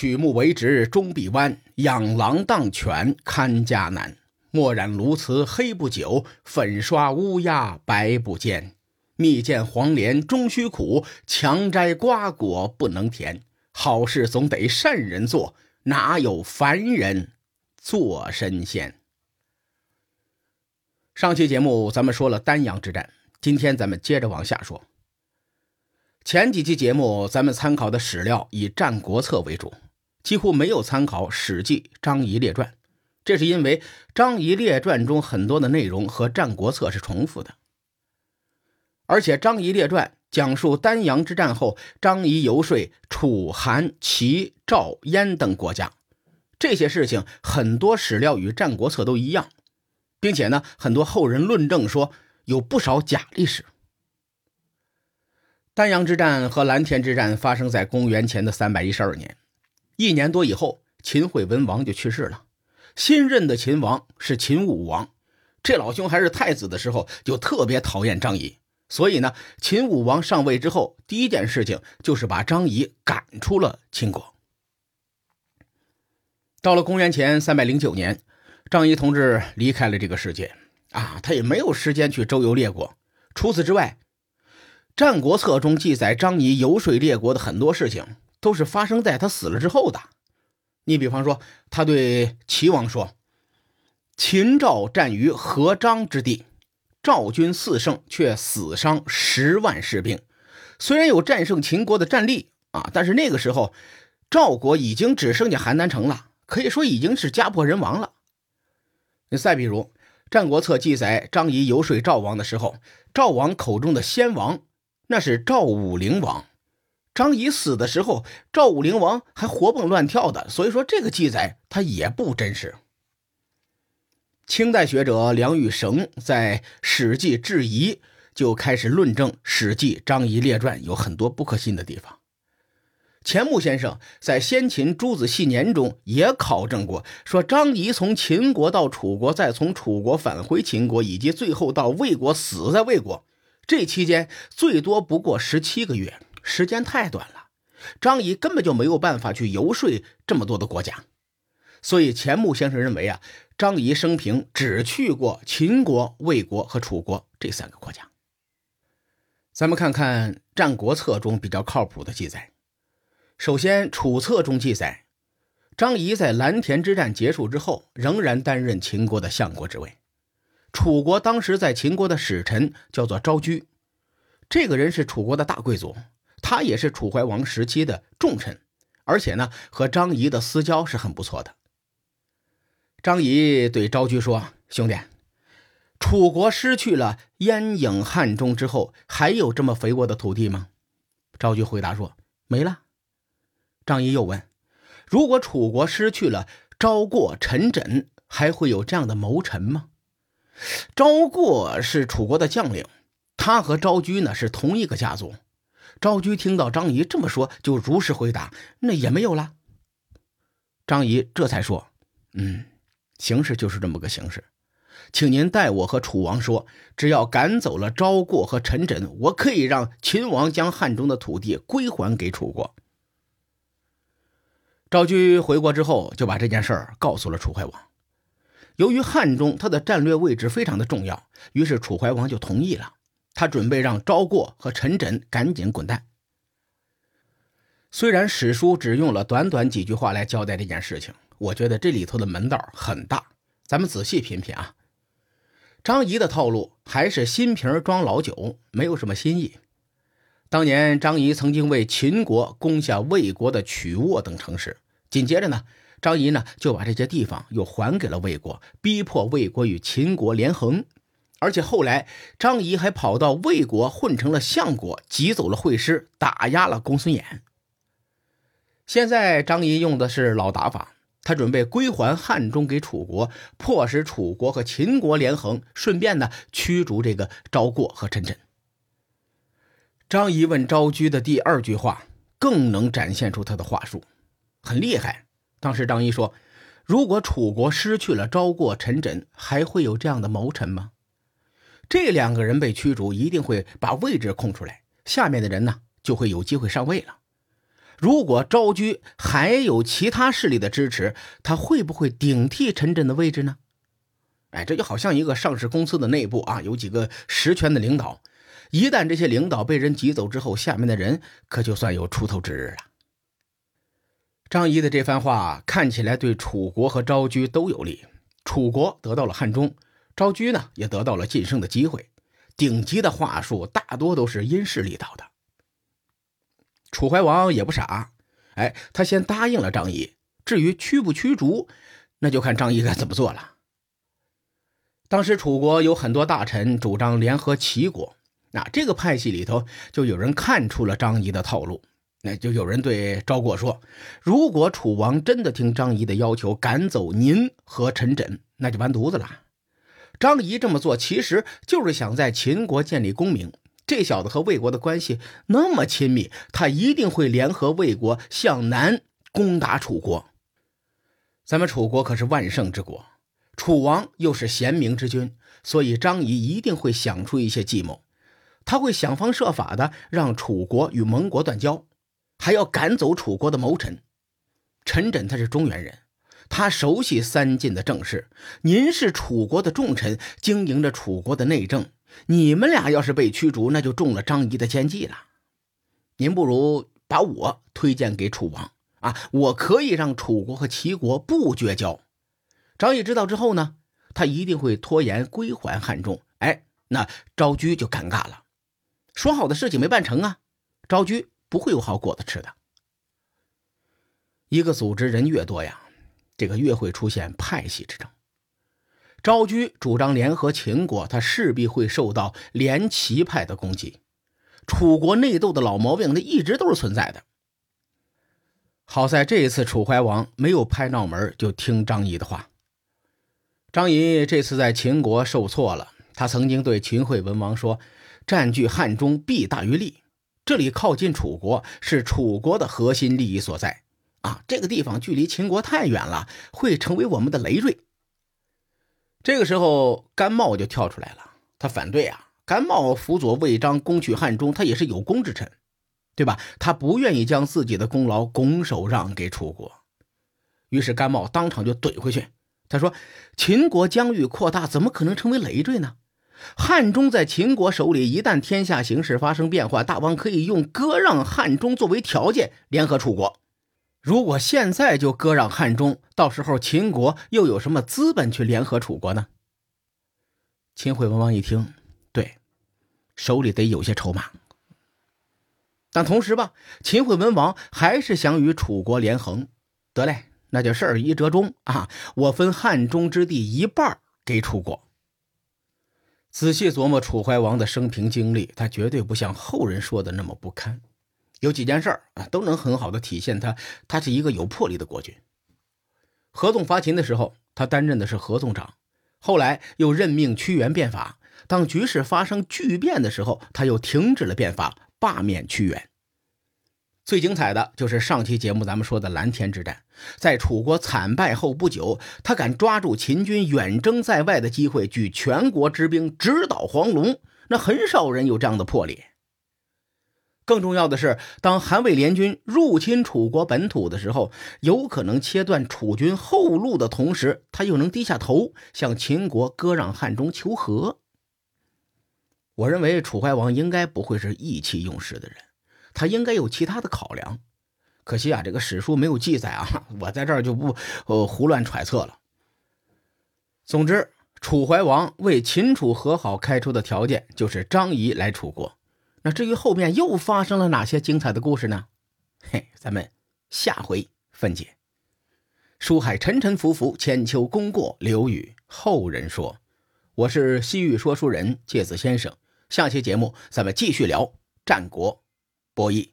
曲目为直终必弯，养狼当犬看家难。墨染鸬鹚黑不久，粉刷乌鸦白不见。蜜饯黄连终须苦，强摘瓜果不能甜。好事总得善人做，哪有凡人做神仙？上期节目咱们说了丹阳之战，今天咱们接着往下说。前几期节目咱们参考的史料以《战国策》为主，几乎没有参考《史记》《张仪列传》，这是因为《张仪列传》中很多的内容和《战国策》是重复的。而且《张仪列传》讲述丹阳之战后，张仪游说楚、韩、齐、赵、燕等国家，这些事情很多史料与《战国策》都一样，并且呢，很多后人论证说有不少假历史。丹阳之战和蓝田之战发生在公元前的三百一十二年，一年多以后，秦惠文王就去世了，新任的秦王是秦武王，这老兄还是太子的时候就特别讨厌张仪。所以呢，秦武王上位之后，第一件事情就是把张仪赶出了秦国。到了公元前三百零九年，张仪同志离开了这个世界啊，他也没有时间去周游列国。除此之外，《战国策》中记载张仪游说列国的很多事情，都是发生在他死了之后的。你比方说，他对齐王说：“秦赵战于合漳之地。”赵军四胜，却死伤十万士兵。虽然有战胜秦国的战力啊，但是那个时候赵国已经只剩下邯郸城了，可以说已经是家破人亡了。你再比如，《战国策》记载张仪游说赵王的时候，赵王口中的先王那是赵武灵王。张仪死的时候，赵武灵王还活蹦乱跳的，所以说这个记载它也不真实。清代学者梁玉绳在《史记质疑》就开始论证《史记·张仪列传》有很多不可信的地方。钱穆先生在《先秦诸子系年》中也考证过，说张仪从秦国到楚国，再从楚国返回秦国，以及最后到魏国死在魏国，这期间最多不过十七个月，时间太短了。张仪根本就没有办法去游说这么多的国家。所以，钱穆先生认为啊，张仪生平只去过秦国、魏国和楚国这三个国家。咱们看看《战国策》中比较靠谱的记载。首先，《楚策》中记载，张仪在蓝田之战结束之后，仍然担任秦国的相国之位。楚国当时在秦国的使臣叫做昭居，这个人是楚国的大贵族，他也是楚怀王时期的重臣，而且呢，和张仪的私交是很不错的。张仪对昭居说：“兄弟，楚国失去了燕郢汉中之后，还有这么肥沃的土地吗？”昭居回答说：“没了。”张仪又问：“如果楚国失去了昭过、陈轸，还会有这样的谋臣吗？”昭过是楚国的将领，他和昭居呢是同一个家族。昭居听到张仪这么说，就如实回答：“那也没有了。”张仪这才说：“嗯。”形势就是这么个形势，请您代我和楚王说，只要赶走了昭过和陈轸，我可以让秦王将汉中的土地归还给楚国。昭居回国之后，就把这件事儿告诉了楚怀王。由于汉中它的战略位置非常的重要，于是楚怀王就同意了，他准备让昭过和陈轸赶紧滚蛋。虽然史书只用了短短几句话来交代这件事情。我觉得这里头的门道很大，咱们仔细品品啊。张仪的套路还是新瓶装老酒，没有什么新意。当年张仪曾经为秦国攻下魏国的曲沃等城市，紧接着呢，张仪呢就把这些地方又还给了魏国，逼迫魏国与秦国连横。而且后来张仪还跑到魏国混成了相国，挤走了会师，打压了公孙衍。现在张仪用的是老打法。他准备归还汉中给楚国，迫使楚国和秦国连横，顺便呢驱逐这个昭过和陈轸。张仪问昭居的第二句话，更能展现出他的话术，很厉害。当时张仪说：“如果楚国失去了昭过、陈轸，还会有这样的谋臣吗？这两个人被驱逐，一定会把位置空出来，下面的人呢就会有机会上位了。如果昭居还有其他势力的支持，他会不会顶替陈震的位置呢？哎，这就好像一个上市公司的内部啊，有几个实权的领导，一旦这些领导被人挤走之后，下面的人可就算有出头之日了。张仪的这番话看起来对楚国和昭居都有利，楚国得到了汉中，昭居呢也得到了晋升的机会。顶级的话术大多都是因势利导的。楚怀王也不傻，哎，他先答应了张仪。至于驱不驱逐，那就看张仪该怎么做了。当时楚国有很多大臣主张联合齐国，那这个派系里头就有人看出了张仪的套路，那就有人对昭过说：“如果楚王真的听张仪的要求赶走您和陈轸，那就完犊子了。”张仪这么做，其实就是想在秦国建立功名。这小子和魏国的关系那么亲密，他一定会联合魏国向南攻打楚国。咱们楚国可是万圣之国，楚王又是贤明之君，所以张仪一定会想出一些计谋。他会想方设法的让楚国与盟国断交，还要赶走楚国的谋臣。陈轸他是中原人。他熟悉三晋的政事，您是楚国的重臣，经营着楚国的内政。你们俩要是被驱逐，那就中了张仪的奸计了。您不如把我推荐给楚王啊，我可以让楚国和齐国不绝交。张仪知道之后呢，他一定会拖延归还汉中。哎，那昭居就尴尬了，说好的事情没办成啊，昭居不会有好果子吃的。一个组织人越多呀。这个越会出现派系之争。昭居主张联合秦国，他势必会受到联齐派的攻击。楚国内斗的老毛病，那一直都是存在的。好在这一次楚怀王没有拍脑门，就听张仪的话。张仪这次在秦国受挫了，他曾经对秦惠文王说：“占据汉中弊大于利，这里靠近楚国，是楚国的核心利益所在。”啊，这个地方距离秦国太远了，会成为我们的累赘。这个时候，甘茂就跳出来了，他反对啊。甘茂辅佐魏章攻取汉中，他也是有功之臣，对吧？他不愿意将自己的功劳拱手让给楚国。于是甘茂当场就怼回去，他说：“秦国疆域扩大，怎么可能成为累赘呢？汉中在秦国手里，一旦天下形势发生变化，大王可以用割让汉中作为条件，联合楚国。”如果现在就割让汉中，到时候秦国又有什么资本去联合楚国呢？秦惠文王一听，对，手里得有些筹码。但同时吧，秦惠文王还是想与楚国连横。得嘞，那就事儿一折中啊，我分汉中之地一半给楚国。仔细琢磨楚怀王的生平经历，他绝对不像后人说的那么不堪。有几件事儿啊，都能很好的体现他，他是一个有魄力的国君。合纵伐秦的时候，他担任的是合纵长，后来又任命屈原变法。当局势发生巨变的时候，他又停止了变法，罢免屈原。最精彩的就是上期节目咱们说的蓝田之战，在楚国惨败后不久，他敢抓住秦军远征在外的机会，举全国之兵直捣黄龙，那很少人有这样的魄力。更重要的是，当韩魏联军入侵楚国本土的时候，有可能切断楚军后路的同时，他又能低下头向秦国割让汉中求和。我认为楚怀王应该不会是意气用事的人，他应该有其他的考量。可惜啊，这个史书没有记载啊，我在这儿就不呃胡乱揣测了。总之，楚怀王为秦楚和好开出的条件就是张仪来楚国。那至于后面又发生了哪些精彩的故事呢？嘿，咱们下回分解。书海沉沉浮浮，千秋功过留与后人说。我是西域说书人介子先生。下期节目咱们继续聊战国博弈。